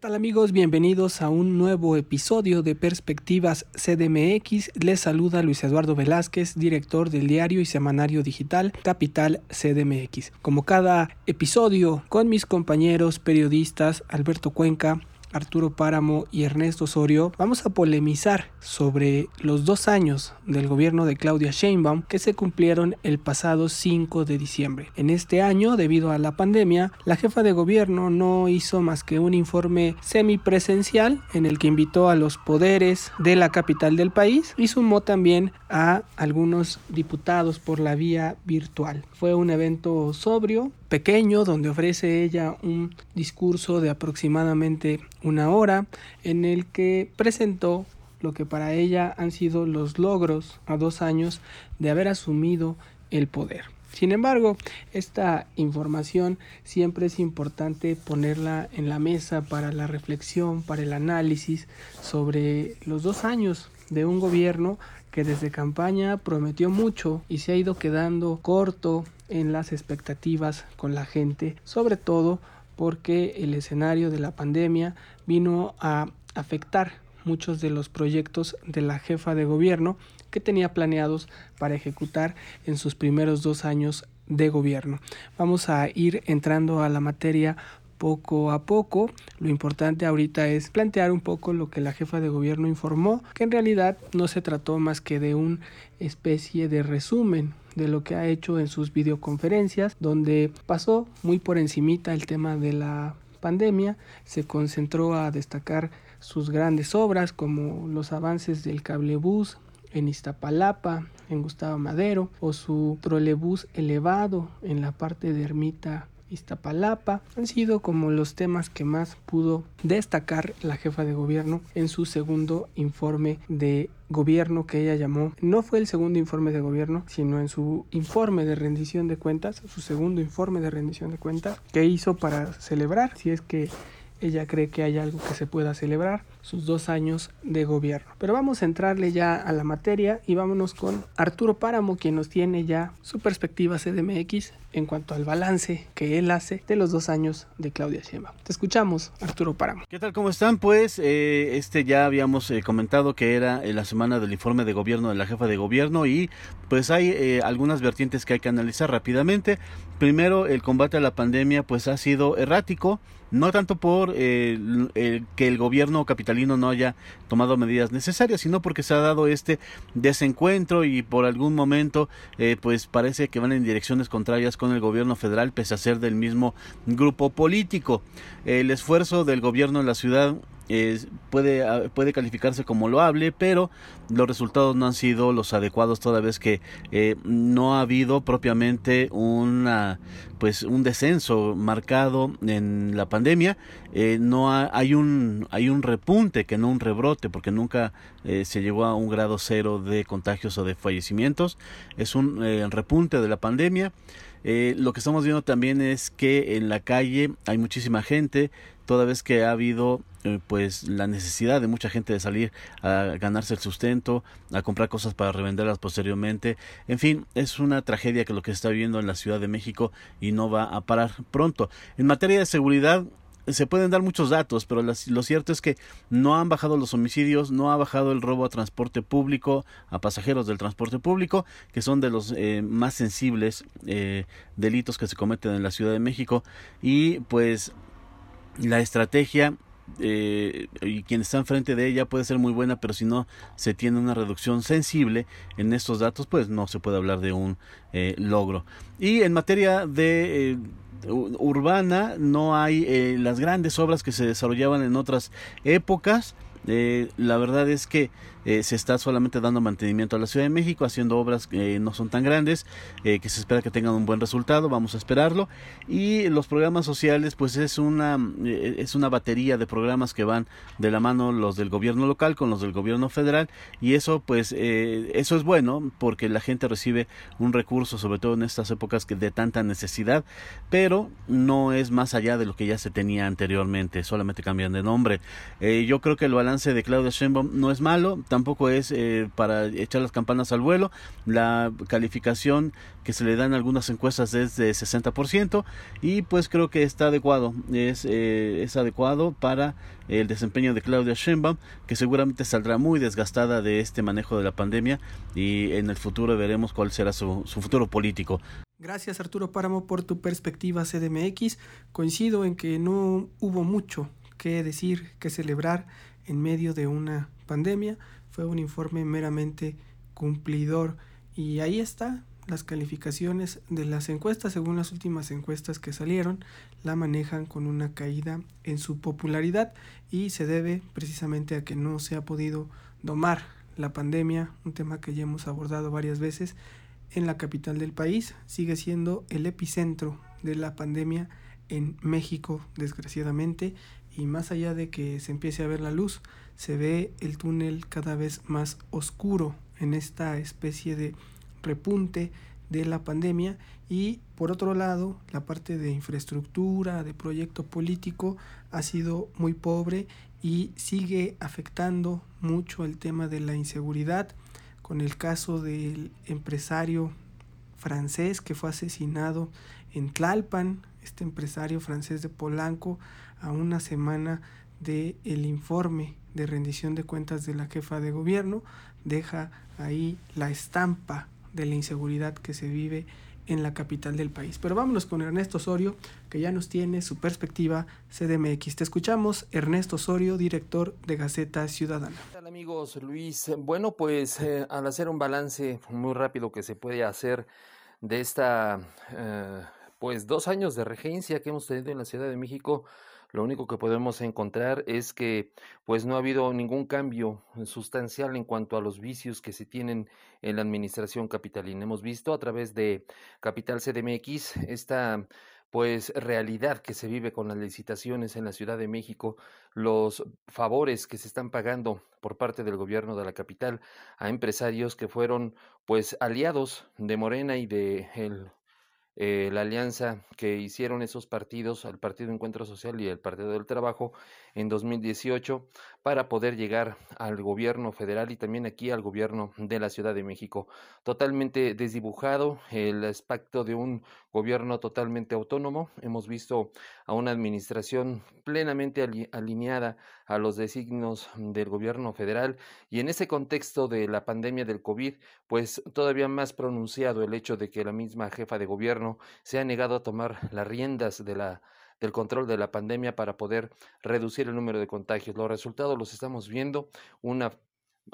tal amigos? Bienvenidos a un nuevo episodio de Perspectivas CDMX. Les saluda Luis Eduardo Velázquez, director del diario y semanario digital Capital CDMX. Como cada episodio, con mis compañeros periodistas Alberto Cuenca, Arturo Páramo y Ernesto Osorio, vamos a polemizar sobre los dos años del gobierno de Claudia Sheinbaum que se cumplieron el pasado 5 de diciembre. En este año, debido a la pandemia, la jefa de gobierno no hizo más que un informe semipresencial en el que invitó a los poderes de la capital del país y sumó también a algunos diputados por la vía virtual. Fue un evento sobrio, pequeño, donde ofrece ella un discurso de aproximadamente una hora en el que presentó lo que para ella han sido los logros a dos años de haber asumido el poder. Sin embargo, esta información siempre es importante ponerla en la mesa para la reflexión, para el análisis sobre los dos años de un gobierno que desde campaña prometió mucho y se ha ido quedando corto en las expectativas con la gente, sobre todo porque el escenario de la pandemia vino a afectar muchos de los proyectos de la jefa de gobierno que tenía planeados para ejecutar en sus primeros dos años de gobierno. Vamos a ir entrando a la materia poco a poco. Lo importante ahorita es plantear un poco lo que la jefa de gobierno informó, que en realidad no se trató más que de una especie de resumen de lo que ha hecho en sus videoconferencias, donde pasó muy por encimita el tema de la pandemia, se concentró a destacar sus grandes obras como los avances del cablebús en Iztapalapa, en Gustavo Madero, o su trolebús elevado en la parte de Ermita Iztapalapa han sido como los temas que más pudo destacar la jefa de gobierno en su segundo informe de gobierno que ella llamó, no fue el segundo informe de gobierno, sino en su informe de rendición de cuentas, su segundo informe de rendición de cuentas, que hizo para celebrar, si es que ella cree que hay algo que se pueda celebrar, sus dos años de gobierno. Pero vamos a entrarle ya a la materia y vámonos con Arturo Páramo, quien nos tiene ya su perspectiva CDMX en cuanto al balance que él hace de los dos años de Claudia Sheinbaum. Te escuchamos, Arturo Páramo. ¿Qué tal? ¿Cómo están? Pues eh, este ya habíamos eh, comentado que era la semana del informe de gobierno de la jefa de gobierno y pues hay eh, algunas vertientes que hay que analizar rápidamente. Primero, el combate a la pandemia pues ha sido errático, no tanto por que el gobierno capitalino no haya tomado medidas necesarias, sino porque se ha dado este desencuentro y por algún momento pues parece que van en direcciones contrarias con el gobierno federal pese a ser del mismo grupo político. El esfuerzo del gobierno en la ciudad puede, ah, puede calificarse como loable, pero los resultados no han sido los adecuados toda vez que eh, no ha habido propiamente una pues un descenso marcado en la pandemia. Eh, no hay un hay un repunte que no un rebrote porque nunca eh, se llegó a un grado cero de contagios o de fallecimientos. Es un repunte de la pandemia lo que estamos viendo también es que en la calle hay muchísima gente toda vez que ha habido eh, pues la necesidad de mucha gente de salir a ganarse el sustento, a comprar cosas para revenderlas posteriormente. En fin, es una tragedia que lo que se está viviendo en la Ciudad de México y no va a parar pronto. En materia de seguridad, se pueden dar muchos datos, pero lo cierto es que no han bajado los homicidios, no ha bajado el robo a transporte público, a pasajeros del transporte público, que son de los eh, más sensibles eh, delitos que se cometen en la Ciudad de México. Y pues la estrategia eh, y quien está enfrente de ella puede ser muy buena, pero si no se tiene una reducción sensible en estos datos, pues no se puede hablar de un eh, logro. Y en materia de... urbana no hay las grandes obras que se desarrollaban en otras épocas. La verdad es que eh, se está solamente dando mantenimiento a la Ciudad de México, haciendo obras que no son tan grandes, eh, que se espera que tengan un buen resultado, vamos a esperarlo. Y los programas sociales, pues es una, eh, es una batería de programas que van de la mano los del gobierno local con los del gobierno federal, y eso, pues, eso es bueno porque la gente recibe un recurso, sobre todo en estas épocas que de tanta necesidad, pero no es más allá de lo que ya se tenía anteriormente, solamente cambian de nombre. yo creo que el balance de Claudia Sheinbaum no es malo, tampoco es eh, para echar las campanas al vuelo. La calificación que se le dan en algunas encuestas es de 60% y pues creo que está adecuado, es, eh, es adecuado para el desempeño de Claudia Sheinbaum, que seguramente saldrá muy desgastada de este manejo de la pandemia y en el futuro veremos cuál será su, su futuro político. Gracias Arturo Páramo por tu perspectiva CDMX. Coincido en que no hubo mucho que decir, que celebrar en medio de una pandemia. Fue un informe meramente cumplidor. Y ahí está las calificaciones de las encuestas, según las últimas encuestas que salieron, la manejan con una caída en su popularidad. Y se debe precisamente a que no se ha podido domar la pandemia, un tema que ya hemos abordado varias veces en la capital del país, sigue siendo el epicentro de la pandemia en México, desgraciadamente, y más allá de que se empiece a ver la luz, se ve el túnel cada vez más oscuro en esta especie de repunte de la pandemia. Y por otro lado la parte de infraestructura, de proyecto político ha sido muy pobre y sigue afectando mucho el tema de la inseguridad. Con el caso del empresario francés que fue asesinado en Tlalpan, este empresario francés de Polanco, a una semana del el informe de rendición de cuentas de la jefa de gobierno, deja ahí la estampa de la inseguridad que se vive en la capital del país. Pero vámonos con Ernesto Osorio, que ya nos tiene su perspectiva CDMX. Te escuchamos, Ernesto Osorio, director de Gaceta Ciudadana. Hola amigos, Luis. Bueno, pues eh, al hacer un balance muy rápido que se puede hacer de esta, eh, pues dos años de regencia que hemos tenido en la Ciudad de México, lo único que podemos encontrar es que pues no ha habido ningún cambio sustancial en cuanto a los vicios que se tienen en la administración capitalina. Hemos visto a través de Capital CDMX esta pues realidad que se vive con las licitaciones en la Ciudad de México, los favores que se están pagando por parte del gobierno de la capital a empresarios que fueron pues aliados de Morena y de el eh, la alianza que hicieron esos partidos, el Partido Encuentro Social y el Partido del Trabajo, en 2018 para poder llegar al gobierno federal y también aquí al gobierno de la Ciudad de México. Totalmente desdibujado el aspecto de un gobierno totalmente autónomo. Hemos visto a una administración plenamente alineada a los designios del gobierno federal y en ese contexto de la pandemia del COVID, pues todavía más pronunciado el hecho de que la misma jefa de gobierno se ha negado a tomar las riendas de la del control de la pandemia para poder reducir el número de contagios. Los resultados los estamos viendo, una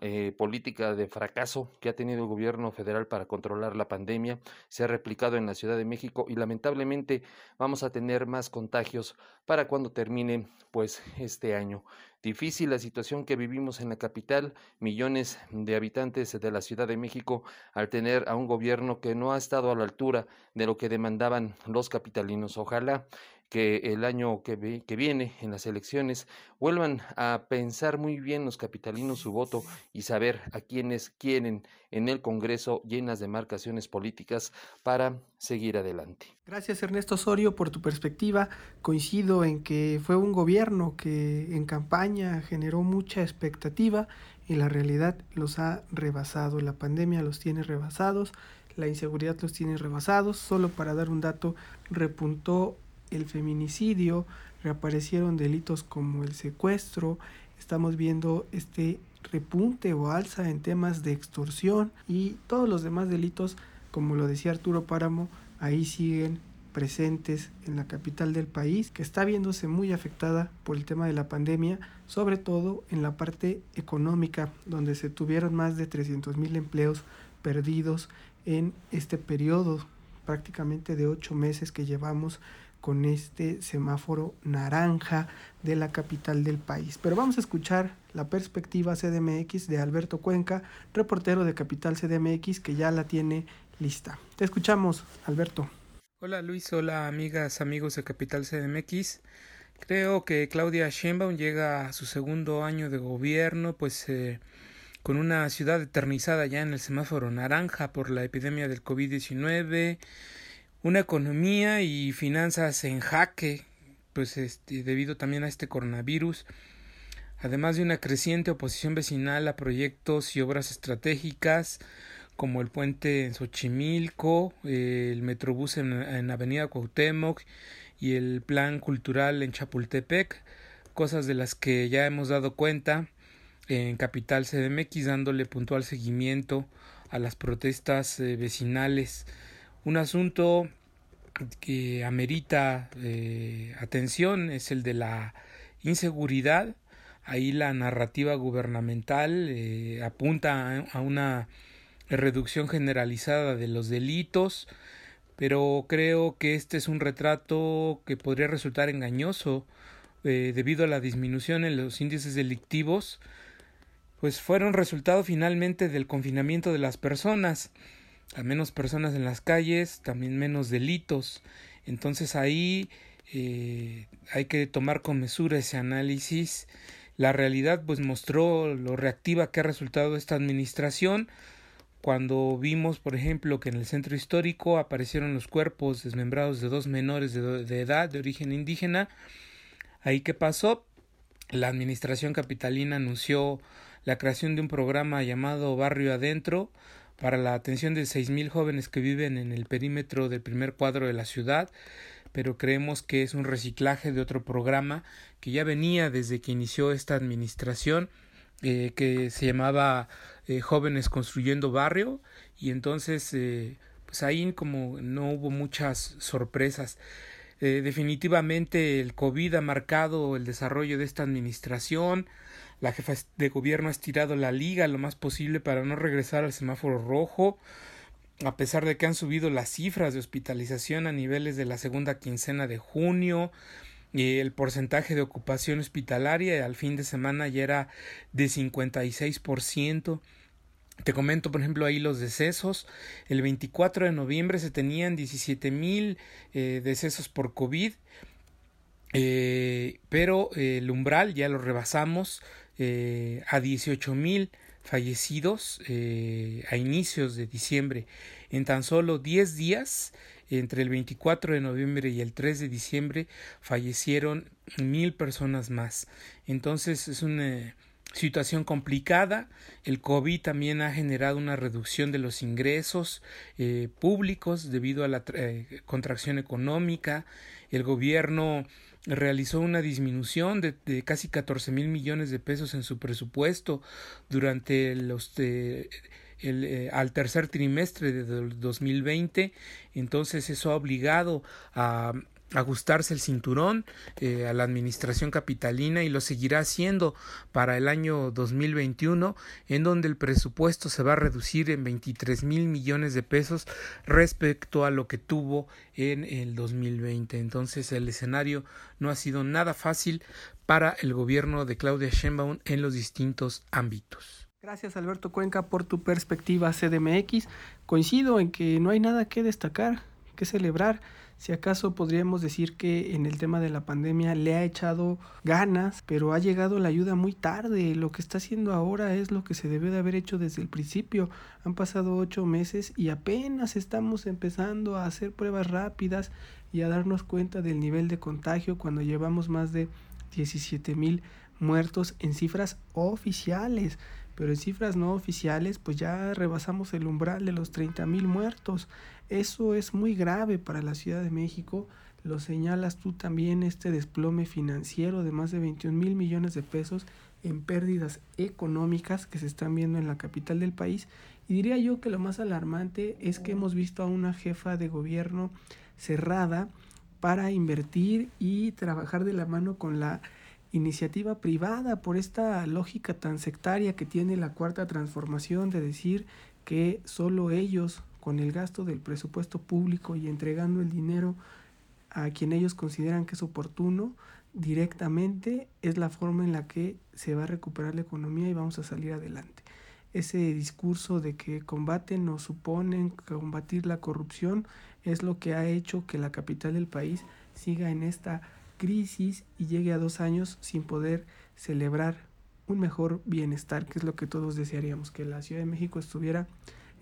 eh, política de fracaso que ha tenido el gobierno federal para controlar la pandemia se ha replicado en la Ciudad de México y lamentablemente vamos a tener más contagios para cuando termine pues este año. Difícil la situación que vivimos en la capital, millones de habitantes de la Ciudad de México al tener a un gobierno que no ha estado a la altura de lo que demandaban los capitalinos. Ojalá que el año que, viene en las elecciones vuelvan a pensar muy bien los capitalinos su voto y saber a quienes quieren en el Congreso llenas de marcaciones políticas para seguir adelante. Gracias Ernesto Osorio por tu perspectiva. Coincido en que fue un gobierno que en campaña generó mucha expectativa y la realidad los ha rebasado. La pandemia los tiene rebasados, la inseguridad los tiene rebasados. Solo para dar un dato, repuntó el feminicidio, reaparecieron delitos como el secuestro, estamos viendo este repunte o alza en temas de extorsión y todos los demás delitos, como lo decía Arturo Páramo, ahí siguen presentes en la capital del país, que está viéndose muy afectada por el tema de la pandemia, sobre todo en la parte económica, donde se tuvieron más de 300 mil empleos perdidos en este periodo prácticamente de ocho meses que llevamos con este semáforo naranja de la capital del país. Pero vamos a escuchar la perspectiva CDMX de Alberto Cuenca, reportero de Capital CDMX, que ya la tiene lista. Te escuchamos, Alberto. Hola Luis, hola amigas, amigos de Capital CDMX. Creo que Claudia Sheinbaum llega a su segundo año de gobierno, pues eh, con una ciudad eternizada ya en el semáforo naranja por la epidemia del COVID-19 una economía y finanzas en jaque, pues este, debido también a este coronavirus. además de una creciente oposición vecinal a proyectos y obras estratégicas como el puente en Xochimilco, el metrobús en, en Avenida Cuauhtémoc y el plan cultural en Chapultepec, cosas de las que ya hemos dado cuenta en Capital CDMX dándole puntual seguimiento a las protestas eh, vecinales. Un asunto que amerita eh, atención es el de la inseguridad. Ahí la narrativa gubernamental eh, apunta a una reducción generalizada de los delitos, pero creo que este es un retrato que podría resultar engañoso debido a la disminución en los índices delictivos pues fueron resultado finalmente del confinamiento de las personas, a menos personas en las calles, también menos delitos. Entonces ahí eh, hay que tomar con mesura ese análisis. La realidad pues mostró lo reactiva que ha resultado esta administración cuando vimos, por ejemplo, que en el centro histórico aparecieron los cuerpos desmembrados de dos menores de, de edad de origen indígena. Ahí qué pasó? La administración capitalina anunció la creación de un programa llamado Barrio Adentro para la atención de seis mil jóvenes que viven en el perímetro del primer cuadro de la ciudad, pero creemos que es un reciclaje de otro programa que ya venía desde que inició esta administración, eh, que se llamaba eh, Jóvenes Construyendo Barrio, y entonces eh, pues ahí como no hubo muchas sorpresas. definitivamente el COVID ha marcado el desarrollo de esta administración, la jefa de gobierno ha estirado la liga lo más posible para no regresar al semáforo rojo, a pesar de que han subido las cifras de hospitalización a niveles de la segunda quincena de junio, y el porcentaje de ocupación hospitalaria al fin de semana ya era de 56%. Te comento, por ejemplo, ahí los decesos. El 24 de noviembre se tenían 17 mil eh, decesos por COVID, eh, pero el umbral ya lo rebasamos eh, a 18 mil fallecidos eh, a inicios de diciembre. En tan solo 10 días, entre el 24 de noviembre y el 3 de diciembre, fallecieron mil personas más. Entonces es una situación complicada. El COVID también ha generado una reducción de los ingresos eh, públicos debido a la contracción económica. El gobierno realizó una disminución de, casi 14 mil millones de pesos en su presupuesto durante los el, eh, al tercer trimestre de 2020 entonces eso ha obligado a ajustarse el cinturón eh, a la administración capitalina y lo seguirá haciendo para el año 2021 en donde el presupuesto se va a reducir en 23 mil millones de pesos respecto a lo que tuvo en el 2020 entonces el escenario no ha sido nada fácil para el gobierno de Claudia Sheinbaum en los distintos ámbitos. Gracias Alberto Cuenca por tu perspectiva CDMX. Coincido en que no hay nada que destacar, que celebrar si acaso podríamos decir que en el tema de la pandemia le ha echado ganas, pero ha llegado la ayuda muy tarde. Lo que está haciendo ahora es lo que se debe de haber hecho desde el principio. Han pasado ocho meses y apenas estamos empezando a hacer pruebas rápidas y a darnos cuenta del nivel de contagio cuando llevamos más de 17 mil muertos en cifras oficiales pero en cifras no oficiales pues ya rebasamos el umbral de los 30 mil muertos. Eso es muy grave para la Ciudad de México. Lo señalas tú también este desplome financiero de más de 21 mil millones de pesos en pérdidas económicas que se están viendo en la capital del país. Y diría yo que lo más alarmante es que hemos visto a una jefa de gobierno cerrada para invertir y trabajar de la mano con la iniciativa privada por esta lógica tan sectaria que tiene la cuarta transformación de decir que solo ellos con el gasto del presupuesto público y entregando el dinero a quien ellos consideran que es oportuno directamente es la forma en la que se va a recuperar la economía y vamos a salir adelante. Ese discurso de que combaten o suponen combatir la corrupción es lo que ha hecho que la capital del país siga en esta crisis y llegue a dos años sin poder celebrar un mejor bienestar, que es lo que todos desearíamos, que la Ciudad de México estuviera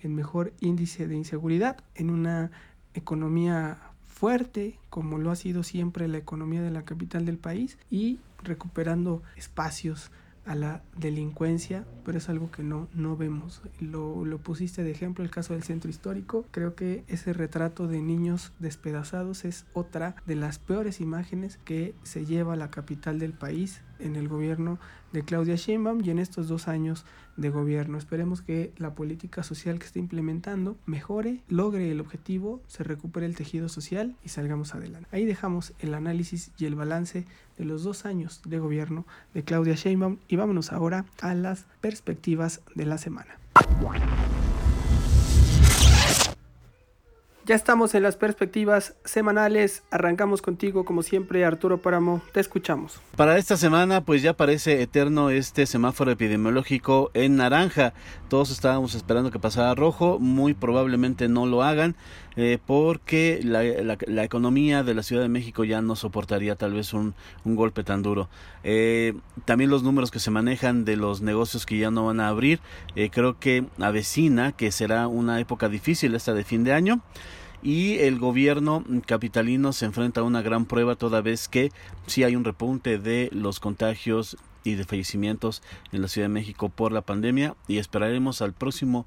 en mejor índice de inseguridad, en una economía fuerte, como lo ha sido siempre la economía de la capital del país, y recuperando espacios a la delincuencia, pero es algo que no, no vemos. Lo, lo pusiste de ejemplo el caso del centro histórico. Creo que ese retrato de niños despedazados es otra de las peores imágenes que se lleva a la capital del país en el gobierno de Claudia Sheinbaum y en estos dos años de gobierno. Esperemos que la política social que está implementando mejore, logre el objetivo, se recupere el tejido social y salgamos adelante. Ahí dejamos el análisis y el balance de los dos años de gobierno de Claudia Sheinbaum y vámonos ahora a las perspectivas de la semana. Ya estamos en las perspectivas semanales. Arrancamos contigo, como siempre, Arturo Páramo. Te escuchamos. Para esta semana, pues ya parece eterno este semáforo epidemiológico en naranja. Todos estábamos esperando que pasara rojo. Muy probablemente no lo hagan, eh, porque la, economía de la Ciudad de México ya no soportaría tal vez un, golpe tan duro. Eh, también los números que se manejan de los negocios que ya no van a abrir, eh, creo que avecina que será una época difícil esta de fin de año y el gobierno capitalino se enfrenta a una gran prueba toda vez que sí hay un repunte de los contagios y de fallecimientos en la Ciudad de México por la pandemia y esperaremos al próximo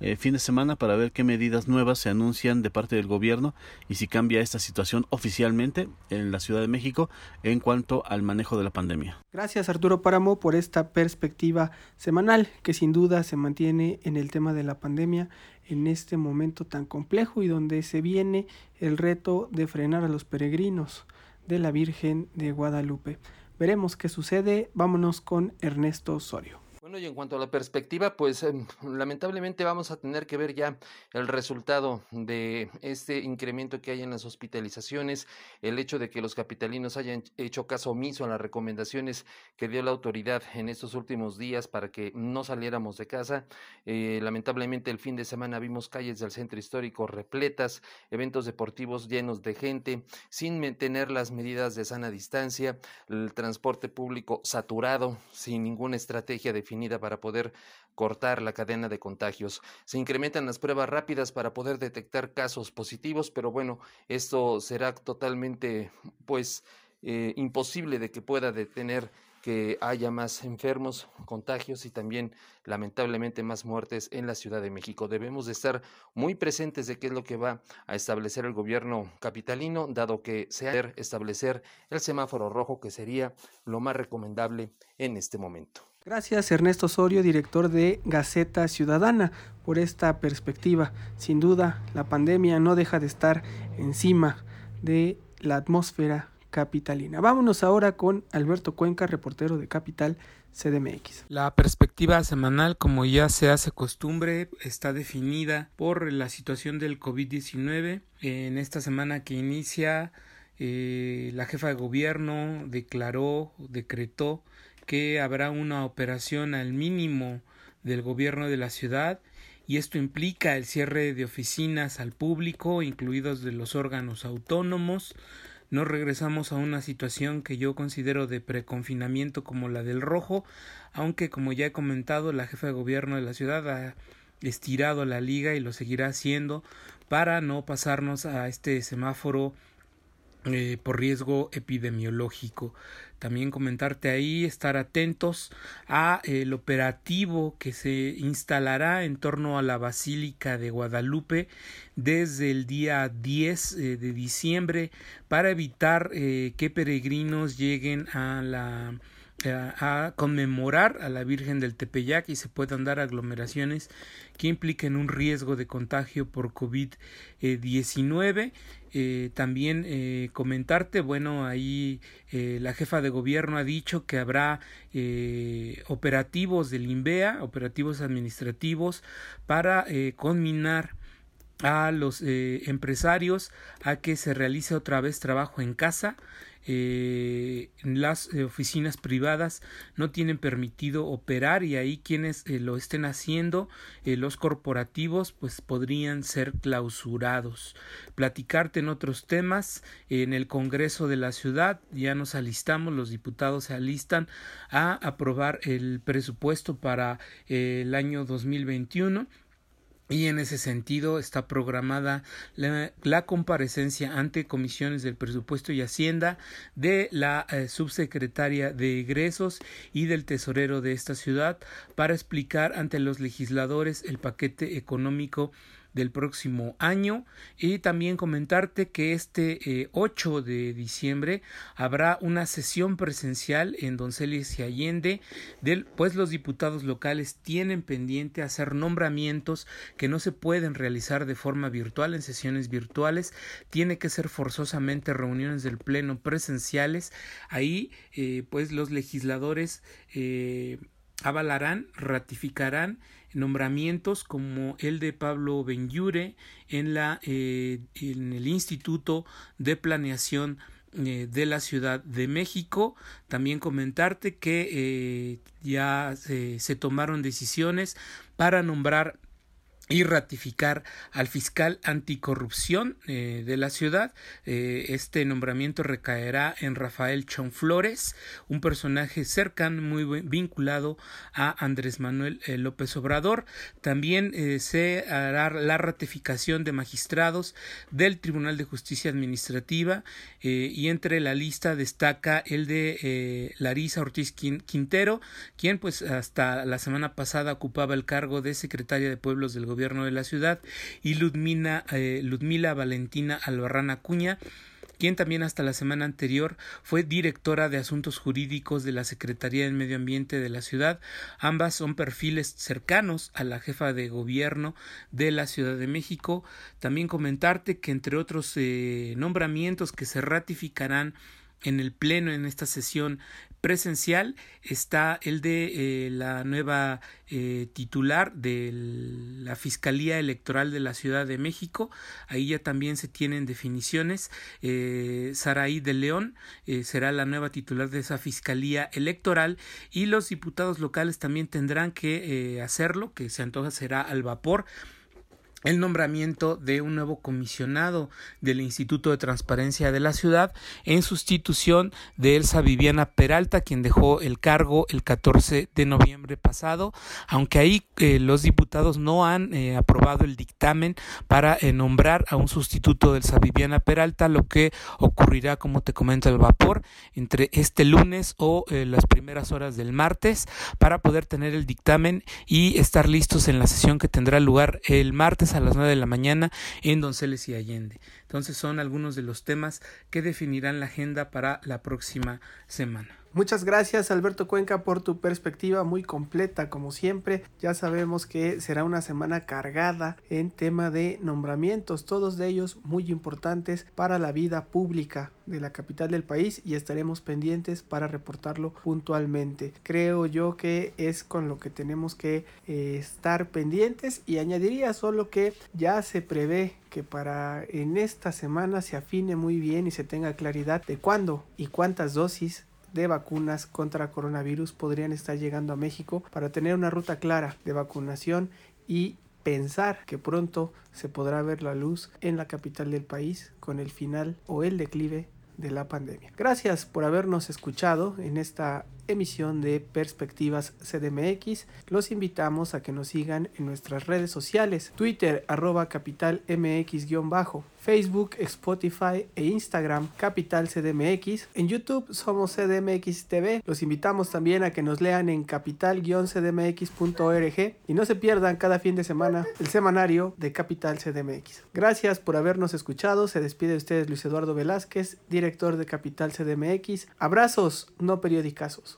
eh, fin de semana para ver qué medidas nuevas se anuncian de parte del gobierno y si cambia esta situación oficialmente en la Ciudad de México en cuanto al manejo de la pandemia. Gracias Arturo Páramo por esta perspectiva semanal que sin duda se mantiene en el tema de la pandemia en este momento tan complejo y donde se viene el reto de frenar a los peregrinos de la Virgen de Guadalupe. Veremos qué sucede. Vámonos con Ernesto Osorio. Bueno, y en cuanto a la perspectiva, pues em, lamentablemente vamos a tener que ver ya el resultado de este incremento que hay en las hospitalizaciones, el hecho de que los capitalinos hayan hecho caso omiso a las recomendaciones que dio la autoridad en estos últimos días para que no saliéramos de casa. Eh, lamentablemente el fin de semana vimos calles del centro histórico repletas, eventos deportivos llenos de gente, sin mantener las medidas de sana distancia, el transporte público saturado, sin ninguna estrategia definida para poder cortar la cadena de contagios. Se incrementan las pruebas rápidas para poder detectar casos positivos, pero bueno, esto será totalmente pues eh, imposible de que pueda detener que haya más enfermos, contagios y también lamentablemente más muertes en la Ciudad de México. Debemos de estar muy presentes de qué es lo que va a establecer el gobierno capitalino, dado que se ha establecer el semáforo rojo, que sería lo más recomendable en este momento. Gracias Ernesto Osorio, director de Gaceta Ciudadana, por esta perspectiva. Sin duda, la pandemia no deja de estar encima de la atmósfera capitalina. Vámonos ahora con Alberto Cuenca, reportero de Capital CDMX. La perspectiva semanal, como ya se hace costumbre, está definida por la situación del COVID-19. En esta semana que inicia, eh, la jefa de gobierno declaró, decretó que habrá una operación al mínimo del gobierno de la ciudad y esto implica el cierre de oficinas al público, incluidos de los órganos autónomos. No regresamos a una situación que yo considero de preconfinamiento como la del rojo, aunque como ya he comentado, la jefa de gobierno de la ciudad ha estirado la liga y lo seguirá haciendo para no pasarnos a este semáforo eh, por riesgo epidemiológico. También comentarte ahí, estar atentos a el operativo que se instalará en torno a la Basílica de Guadalupe desde el día 10 eh, de diciembre para evitar eh, que peregrinos lleguen a la a conmemorar a la Virgen del Tepeyac y se puedan dar aglomeraciones que impliquen un riesgo de contagio por COVID-19. Eh, también eh, comentarte, bueno, ahí eh, la jefa de gobierno ha dicho que habrá operativos del INVEA, operativos administrativos para conminar a los empresarios a que se realice otra vez trabajo en casa eh, las eh, oficinas privadas no tienen permitido operar y ahí quienes eh, lo estén haciendo, eh, los corporativos, pues podrían ser clausurados. Platicarte en otros temas, en el Congreso de la Ciudad ya nos alistamos, los diputados se alistan a aprobar el presupuesto para el año 2021 y en ese sentido está programada la, comparecencia ante comisiones del presupuesto y hacienda de la eh, subsecretaria de egresos y del tesorero de esta ciudad para explicar ante los legisladores el paquete económico del próximo año. Y también comentarte que este 8 eh, de diciembre habrá una sesión presencial en Donceles y Allende del pues los diputados locales tienen pendiente hacer nombramientos que no se pueden realizar de forma virtual en sesiones virtuales. Tiene que ser forzosamente reuniones del pleno presenciales. Ahí eh, pues los legisladores eh, avalarán, ratificarán nombramientos como el de Pablo Benyure en, la, eh, en el Instituto de Planeación eh, de la Ciudad de México. También comentarte que eh, ya se tomaron decisiones para nombrar y ratificar al fiscal anticorrupción eh, de la ciudad. Eh, este nombramiento recaerá en Rafael Chonflores, un personaje cercano, muy vinculado a Andrés Manuel eh, López Obrador. También se hará la ratificación de magistrados del Tribunal de Justicia Administrativa y entre la lista destaca el de Larisa Ortiz Quintero, quien pues hasta la semana pasada ocupaba el cargo de secretaria de Pueblos del Gobierno gobierno de la ciudad, y Ludmila, eh, Ludmila Valentina Albarrán Acuña, quien también hasta la semana anterior fue directora de Asuntos Jurídicos de la Secretaría del Medio Ambiente de la ciudad. Ambas son perfiles cercanos a la jefa de gobierno de la Ciudad de México. También comentarte que entre otros eh, nombramientos que se ratificarán en el Pleno en esta sesión presencial está el de eh, la nueva eh, titular de la Fiscalía Electoral de la Ciudad de México. Ahí ya también se tienen definiciones. Eh, Saraí de León eh, será la nueva titular de esa Fiscalía Electoral y los diputados locales también tendrán que hacerlo, que se antoja será al vapor el nombramiento de un nuevo comisionado del Instituto de Transparencia de la ciudad en sustitución de Elsa Viviana Peralta, quien dejó el cargo el 14 de noviembre pasado, aunque ahí eh, los diputados no han eh, aprobado el dictamen para eh, nombrar a un sustituto de Elsa Viviana Peralta, lo que ocurrirá, como te comento, al vapor entre este lunes o las primeras horas del martes para poder tener el dictamen y estar listos en la sesión que tendrá lugar el martes a las 9 de la mañana en Donceles y Allende. Entonces son algunos de los temas que definirán la agenda para la próxima semana. Muchas gracias Alberto Cuenca por tu perspectiva muy completa como siempre. Ya sabemos que será una semana cargada en tema de nombramientos, todos de ellos muy importantes para la vida pública de la capital del país y estaremos pendientes para reportarlo puntualmente. Creo yo que es con lo que tenemos que eh, estar pendientes y añadiría solo que ya se prevé que para en esta semana se afine muy bien y se tenga claridad de cuándo y cuántas dosis de vacunas contra coronavirus podrían estar llegando a México para tener una ruta clara de vacunación y pensar que pronto se podrá ver la luz en la capital del país con el final o el declive de la pandemia. Gracias por habernos escuchado en esta emisión de Perspectivas CDMX. Los invitamos a que nos sigan en nuestras redes sociales, Twitter arroba capital MX-bajo, Facebook, Spotify e Instagram Capital CDMX. En YouTube somos CDMX TV. Los invitamos también a que nos lean en capital-cdmx.org y no se pierdan cada fin de semana el semanario de Capital CDMX. Gracias por habernos escuchado. Se despide de ustedes Luis Eduardo Velázquez, director de Capital CDMX. Abrazos, no periodicazos.